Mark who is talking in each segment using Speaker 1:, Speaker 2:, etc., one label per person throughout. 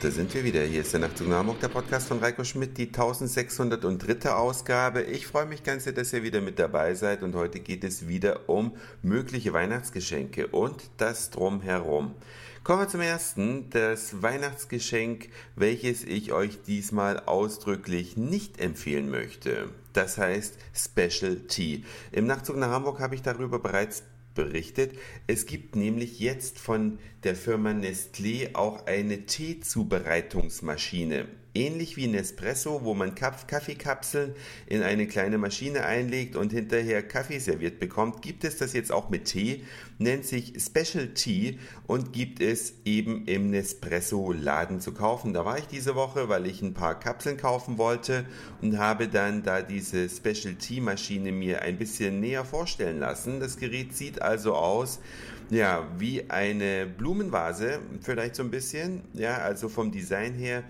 Speaker 1: da sind wir wieder. Hier ist der Nachtzug nach Hamburg, der Podcast von Reiko Schmidt, die 1603. Ausgabe. Ich freue mich ganz sehr, dass ihr wieder mit dabei seid und heute geht es wieder um mögliche Weihnachtsgeschenke und das Drumherum. Kommen wir zum ersten, das Weihnachtsgeschenk, welches ich euch diesmal ausdrücklich nicht empfehlen möchte. Das heißt Special Tea. Im Nachtzug nach Hamburg habe ich darüber bereits berichtet. Es gibt nämlich jetzt von der Firma Nestlé auch eine Teezubereitungsmaschine ähnlich wie Nespresso, wo man Kaffeekapseln in eine kleine Maschine einlegt und hinterher Kaffee serviert bekommt, gibt es das jetzt auch mit Tee, nennt sich Special Tea und gibt es eben im Nespresso-Laden zu kaufen. Da war ich diese Woche, weil ich ein paar Kapseln kaufen wollte und habe dann da diese Special Tea-Maschine mir ein bisschen näher vorstellen lassen. Das Gerät sieht also aus, ja, wie eine Blumenvase, vielleicht so ein bisschen, ja, also vom Design her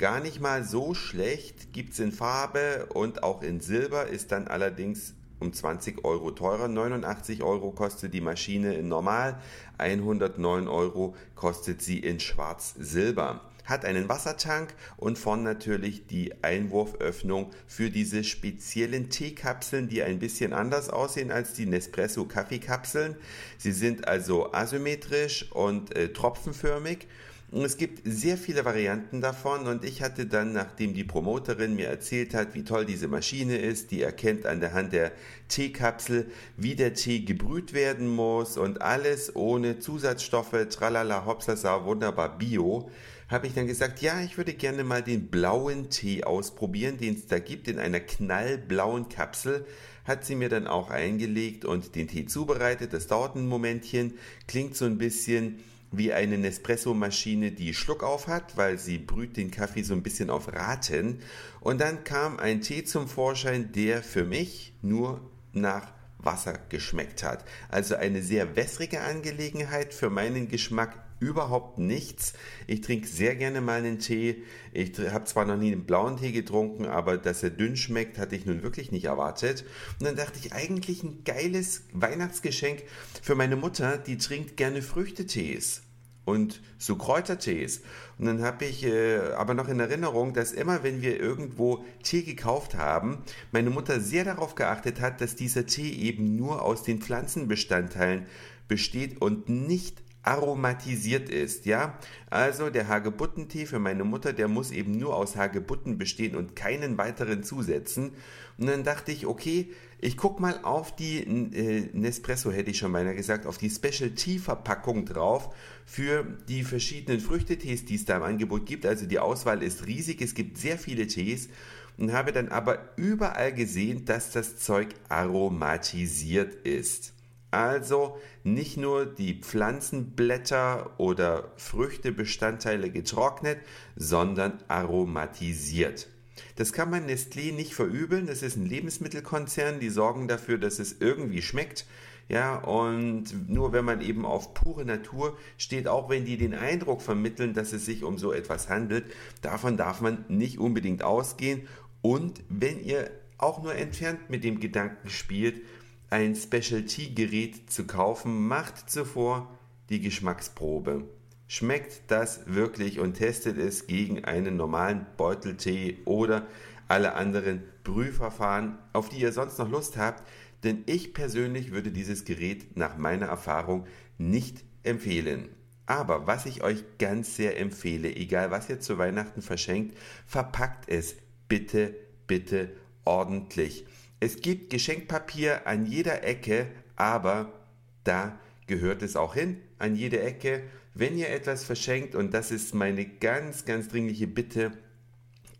Speaker 1: Gar nicht mal so schlecht, gibt es in Farbe und auch in Silber, ist dann allerdings um 20 Euro teurer. 89 Euro kostet die Maschine in Normal, 109 Euro kostet sie in Schwarz-Silber. Hat einen Wassertank und von natürlich die Einwurföffnung für diese speziellen Teekapseln, die ein bisschen anders aussehen als die Nespresso Kaffeekapseln. Sie sind also asymmetrisch und äh, tropfenförmig es gibt sehr viele Varianten davon und ich hatte dann, nachdem die Promoterin mir erzählt hat, wie toll diese Maschine ist, die erkennt an der Hand der Teekapsel, wie der Tee gebrüht werden muss und alles ohne Zusatzstoffe, tralala, hopsasa, wunderbar bio, habe ich dann gesagt, ja, ich würde gerne mal den blauen Tee ausprobieren, den es da gibt, in einer knallblauen Kapsel. Hat sie mir dann auch eingelegt und den Tee zubereitet. Das dauert ein Momentchen, klingt so ein bisschen wie eine Nespresso-Maschine, die Schluck auf hat, weil sie brüht den Kaffee so ein bisschen auf Raten. Und dann kam ein Tee zum Vorschein, der für mich nur nach Wasser geschmeckt hat. Also eine sehr wässrige Angelegenheit für meinen Geschmack überhaupt nichts. Ich trinke sehr gerne mal einen Tee. Ich habe zwar noch nie einen blauen Tee getrunken, aber dass er dünn schmeckt, hatte ich nun wirklich nicht erwartet. Und dann dachte ich, eigentlich ein geiles Weihnachtsgeschenk für meine Mutter, die trinkt gerne Früchtetees und so Kräutertees. Und dann habe ich äh, aber noch in Erinnerung, dass immer, wenn wir irgendwo Tee gekauft haben, meine Mutter sehr darauf geachtet hat, dass dieser Tee eben nur aus den Pflanzenbestandteilen besteht und nicht aromatisiert ist, ja? Also der Hagebuttentee für meine Mutter, der muss eben nur aus Hagebutten bestehen und keinen weiteren zusetzen. Und dann dachte ich, okay, ich guck mal auf die äh, Nespresso, hätte ich schon beinahe gesagt, auf die Special Tea Verpackung drauf für die verschiedenen Früchtetees, die es da im Angebot gibt. Also die Auswahl ist riesig, es gibt sehr viele Tees und habe dann aber überall gesehen, dass das Zeug aromatisiert ist. Also nicht nur die Pflanzenblätter oder Früchtebestandteile getrocknet, sondern aromatisiert. Das kann man Nestlé nicht verübeln. Das ist ein Lebensmittelkonzern, die sorgen dafür, dass es irgendwie schmeckt. Ja, und nur wenn man eben auf pure Natur steht, auch wenn die den Eindruck vermitteln, dass es sich um so etwas handelt, davon darf man nicht unbedingt ausgehen. Und wenn ihr auch nur entfernt mit dem Gedanken spielt, ein Specialty-Gerät zu kaufen, macht zuvor die Geschmacksprobe. Schmeckt das wirklich und testet es gegen einen normalen Beuteltee oder alle anderen Brühverfahren, auf die ihr sonst noch Lust habt, denn ich persönlich würde dieses Gerät nach meiner Erfahrung nicht empfehlen. Aber was ich euch ganz sehr empfehle, egal was ihr zu Weihnachten verschenkt, verpackt es bitte, bitte ordentlich. Es gibt Geschenkpapier an jeder Ecke, aber da gehört es auch hin, an jede Ecke. Wenn ihr etwas verschenkt, und das ist meine ganz, ganz dringliche Bitte,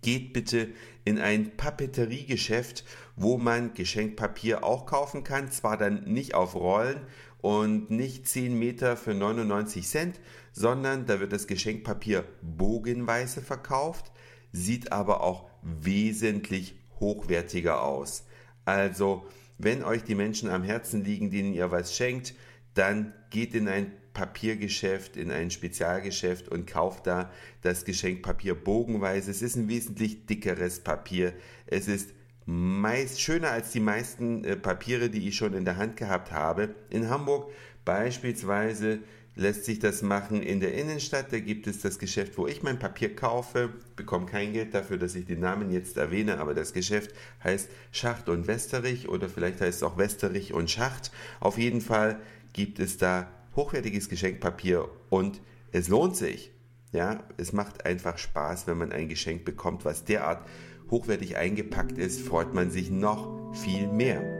Speaker 1: geht bitte in ein Papeteriegeschäft, wo man Geschenkpapier auch kaufen kann. Zwar dann nicht auf Rollen und nicht 10 Meter für 99 Cent, sondern da wird das Geschenkpapier bogenweise verkauft, sieht aber auch wesentlich hochwertiger aus. Also, wenn euch die Menschen am Herzen liegen, denen ihr was schenkt, dann geht in ein Papiergeschäft, in ein Spezialgeschäft und kauft da das Geschenkpapier bogenweise. Es ist ein wesentlich dickeres Papier. Es ist meist schöner als die meisten äh, Papiere, die ich schon in der Hand gehabt habe. In Hamburg beispielsweise lässt sich das machen in der Innenstadt. Da gibt es das Geschäft, wo ich mein Papier kaufe. Bekomme kein Geld dafür, dass ich den Namen jetzt erwähne, aber das Geschäft heißt Schacht und Westerich oder vielleicht heißt es auch Westerich und Schacht. Auf jeden Fall gibt es da hochwertiges Geschenkpapier und es lohnt sich. Ja, es macht einfach Spaß, wenn man ein Geschenk bekommt, was derart hochwertig eingepackt ist, freut man sich noch viel mehr.